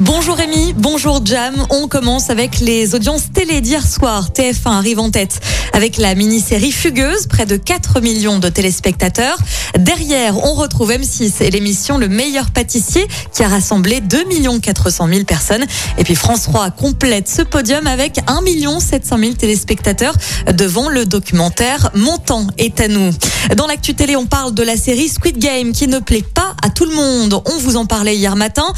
Bonjour Rémi, bonjour Jam. On commence avec les audiences télé d'hier soir. TF1 arrive en tête avec la mini-série Fugueuse, près de 4 millions de téléspectateurs. Derrière, on retrouve M6 et l'émission Le meilleur pâtissier qui a rassemblé 2 400 000 personnes. Et puis France 3 complète ce podium avec 1 700 000 téléspectateurs devant le documentaire Montant est à nous. Dans l'actu télé, on parle de la série Squid Game qui ne plaît pas à tout le monde. On vous en parlait hier matin.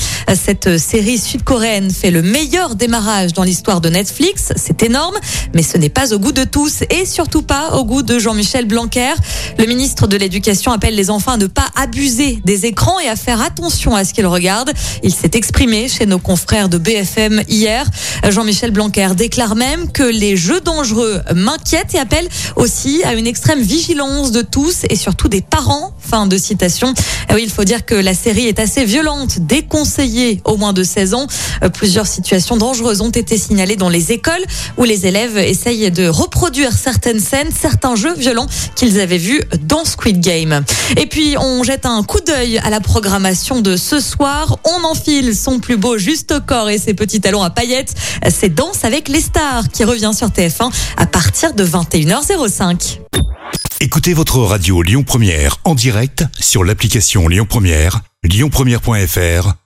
Sud-coréenne fait le meilleur démarrage dans l'histoire de Netflix. C'est énorme, mais ce n'est pas au goût de tous et surtout pas au goût de Jean-Michel Blanquer. Le ministre de l'Éducation appelle les enfants à ne pas abuser des écrans et à faire attention à ce qu'ils regardent. Il s'est exprimé chez nos confrères de BFM hier. Jean-Michel Blanquer déclare même que les jeux dangereux m'inquiètent et appelle aussi à une extrême vigilance de tous et surtout des parents. Fin de citation. Oui, il faut dire que la série est assez violente, déconseillée au moins de 16 ans. Euh, Plusieurs situations dangereuses ont été signalées dans les écoles où les élèves essayent de reproduire certaines scènes, certains jeux violents qu'ils avaient vus dans Squid Game. Et puis, on jette un coup d'œil à la programmation de ce soir. On enfile son plus beau juste au corps et ses petits talons à paillettes. C'est Danse avec les stars qui revient sur TF1 à partir de 21h05. Écoutez votre radio Lyon Première en direct sur l'application Lyon Première, lyonpremière.fr